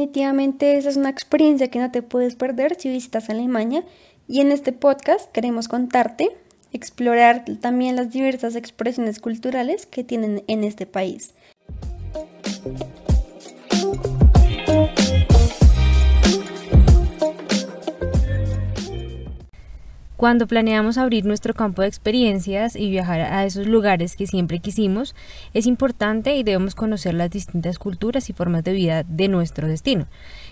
Definitivamente esa es una experiencia que no te puedes perder si visitas Alemania y en este podcast queremos contarte, explorar también las diversas expresiones culturales que tienen en este país. Cuando planeamos abrir nuestro campo de experiencias y viajar a esos lugares que siempre quisimos, es importante y debemos conocer las distintas culturas y formas de vida de nuestro destino.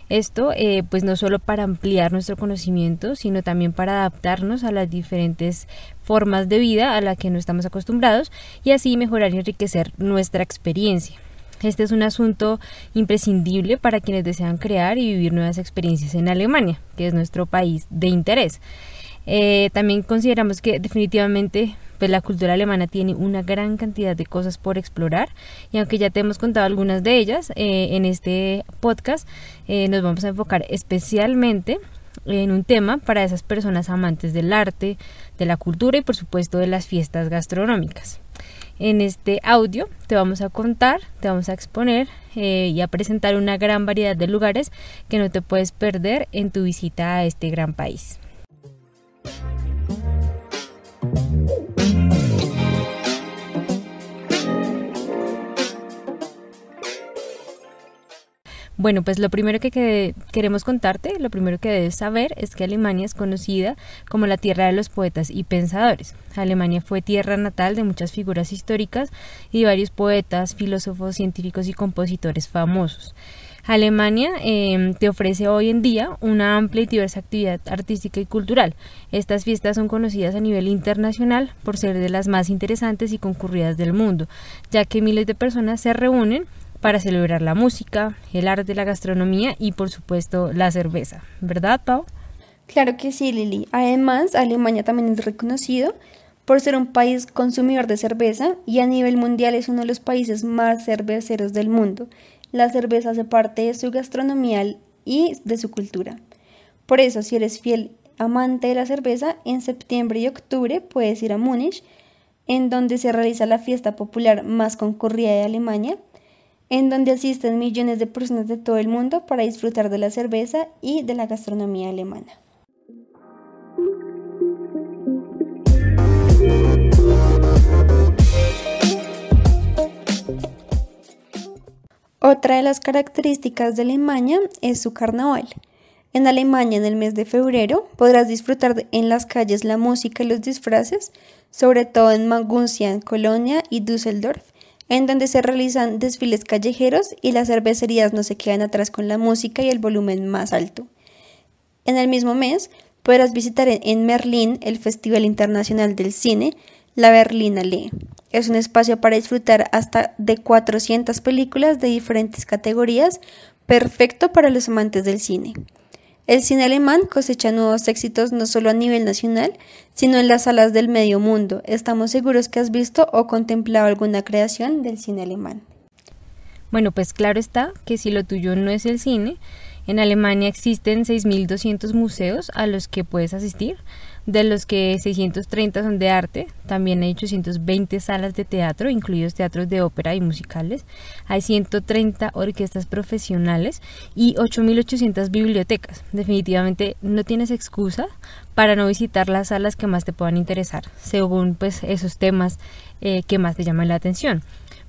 Esto, eh, pues no solo para ampliar nuestro conocimiento, sino también para adaptarnos a las diferentes formas de vida a las que no estamos acostumbrados y así mejorar y enriquecer nuestra experiencia. Este es un asunto imprescindible para quienes desean crear y vivir nuevas experiencias en Alemania, que es nuestro país de interés. Eh, también consideramos que definitivamente pues, la cultura alemana tiene una gran cantidad de cosas por explorar y aunque ya te hemos contado algunas de ellas eh, en este podcast, eh, nos vamos a enfocar especialmente en un tema para esas personas amantes del arte, de la cultura y por supuesto de las fiestas gastronómicas. En este audio te vamos a contar, te vamos a exponer y a presentar una gran variedad de lugares que no te puedes perder en tu visita a este gran país. Bueno, pues lo primero que, queremos contarte, lo primero que debes saber es que Alemania es conocida como la tierra de los poetas y pensadores. Alemania fue tierra natal de muchas figuras históricas y de varios poetas, filósofos, científicos y compositores famosos. Alemania em, te ofrece hoy en día una amplia y diversa actividad artística y cultural. Estas fiestas son conocidas a nivel internacional por ser de las más interesantes y concurridas del mundo, ya que miles de personas se reúnen para celebrar la música, el arte, la gastronomía y por supuesto la cerveza. ¿Verdad, Pau? Claro que sí, Lili. Además, Alemania también es reconocido por ser un país consumidor de cerveza y a nivel mundial es uno de los países más cerveceros del mundo. La cerveza hace parte de su gastronomía y de su cultura. Por eso, si eres fiel amante de la cerveza, en septiembre y octubre puedes ir a Múnich, en donde se realiza la fiesta popular más concurrida de Alemania en donde asisten millones de personas de todo el mundo para disfrutar de la cerveza y de la gastronomía alemana. Otra de las características de Alemania es su carnaval. En Alemania, en el mes de febrero, podrás disfrutar en las calles la música y los disfraces, sobre todo en Maguncia, Colonia y Düsseldorf, en donde se realizan desfiles callejeros y las cervecerías no se quedan atrás con la música y el volumen más alto. En el mismo mes podrás visitar en Merlín el Festival Internacional del Cine, la Berlinale. Es un espacio para disfrutar hasta de 400 películas de diferentes categorías, perfecto para los amantes del cine. El cine alemán cosecha nuevos éxitos no solo a nivel nacional, sino en las salas del medio mundo. Estamos seguros que has visto o contemplado alguna creación del cine alemán. Bueno, pues claro está que si lo tuyo no es el cine, en Alemania existen 6.200 museos a los que puedes asistir, de los que 630 son de arte, también hay 820 salas de teatro, incluidos teatros de ópera y musicales, hay 130 orquestas profesionales y 8.800 bibliotecas. Definitivamente no tienes excusa para no visitar las salas que más te puedan interesar, según pues esos temas eh, que más te llaman la atención.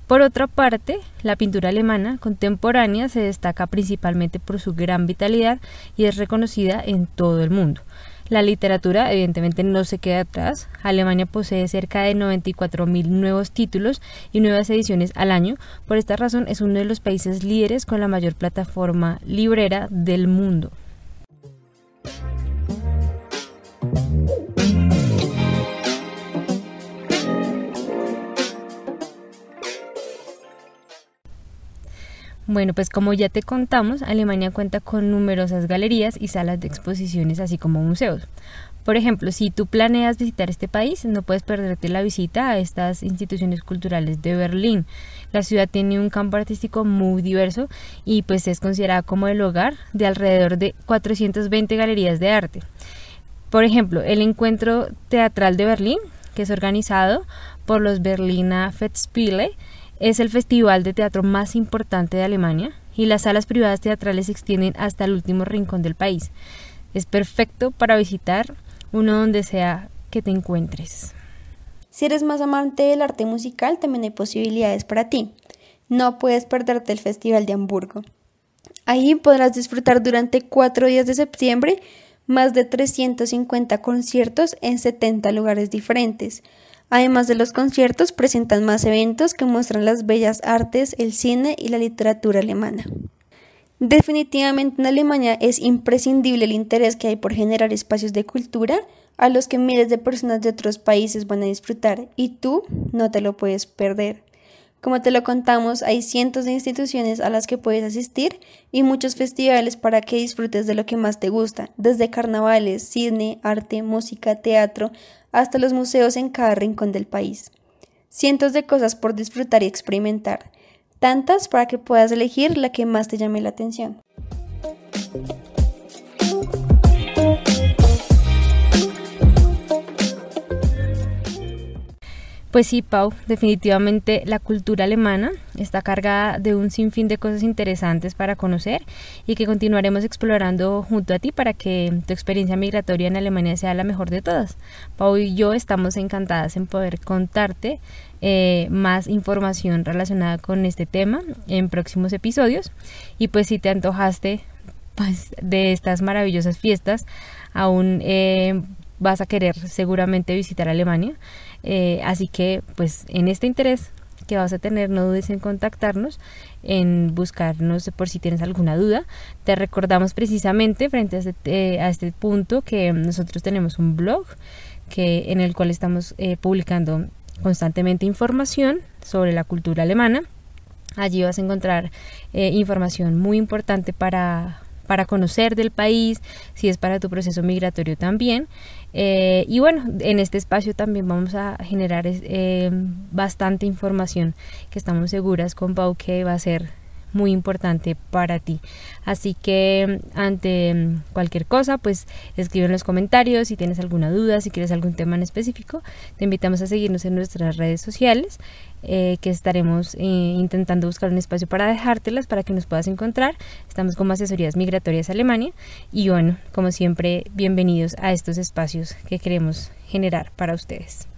Por otra parte, la pintura alemana contemporánea se destaca principalmente por su gran vitalidad y es reconocida en todo el mundo. La literatura evidentemente no se queda atrás. Alemania posee cerca de 94.000 nuevos títulos y nuevas ediciones al año. Por esta razón es uno de los países líderes con la mayor plataforma librera del mundo. Bueno, pues como ya te contamos, Alemania cuenta con numerosas galerías y salas de exposiciones, así como museos. Por ejemplo, si tú planeas visitar este país, no puedes perderte la visita a estas instituciones culturales de Berlín. La ciudad tiene un campo artístico muy diverso y pues es considerada como el hogar de alrededor de 420 galerías de arte. Por ejemplo, el encuentro teatral de Berlín, que es organizado por los Berliner Festspiele, es el festival de teatro más importante de Alemania y las salas privadas teatrales se extienden hasta el último rincón del país. Es perfecto para visitar uno donde sea que te encuentres. Si eres más amante del arte musical, también hay posibilidades para ti. No puedes perderte el Festival de Hamburgo. Ahí podrás disfrutar durante cuatro días de septiembre más de 350 conciertos en 70 lugares diferentes, Además de los conciertos, presentan más eventos que muestran las bellas artes, el cine y la literatura alemana. Definitivamente en Alemania es imprescindible el interés que hay por generar espacios de cultura a los que miles de personas de otros países van a disfrutar y tú no te lo puedes perder. Como te lo contamos, hay cientos de instituciones a las que puedes asistir y muchos festivales para que disfrutes de lo que más te gusta, desde carnavales, cine, arte, música, teatro, hasta los museos en cada rincón del país. Cientos de cosas por disfrutar y experimentar, tantas para que puedas elegir la que más te llame la atención. Pues sí, Pau, definitivamente la cultura alemana está cargada de un sinfín de cosas interesantes para conocer y que continuaremos explorando junto a ti para que tu experiencia migratoria en Alemania sea la mejor de todas. Pau y yo estamos encantadas en poder contarte eh, más información relacionada con este tema en próximos episodios y pues si te antojaste pues, de estas maravillosas fiestas, aún eh, vas a querer seguramente visitar Alemania. Eh, así que pues en este interés que vas a tener, no dudes en contactarnos, en buscarnos por si tienes alguna duda. Te recordamos precisamente frente a este, eh, a este punto que nosotros tenemos un blog que, en el cual estamos eh, publicando constantemente información sobre la cultura alemana. Allí vas a encontrar información muy importante para, para conocer del país, si es para tu proceso migratorio también. Eh, y bueno, en este espacio también vamos a generar eh, bastante información que estamos seguras con Pau que va a ser muy importante para ti. Así que ante cualquier cosa, pues escribe en los comentarios si tienes alguna duda, si quieres algún tema en específico. Te invitamos a seguirnos en nuestras redes sociales, eh, que estaremos eh, intentando buscar un espacio para dejártelas para que nos puedas encontrar. Estamos como Asesorías Migratorias Alemania y bueno, como siempre, bienvenidos a estos espacios que queremos generar para ustedes.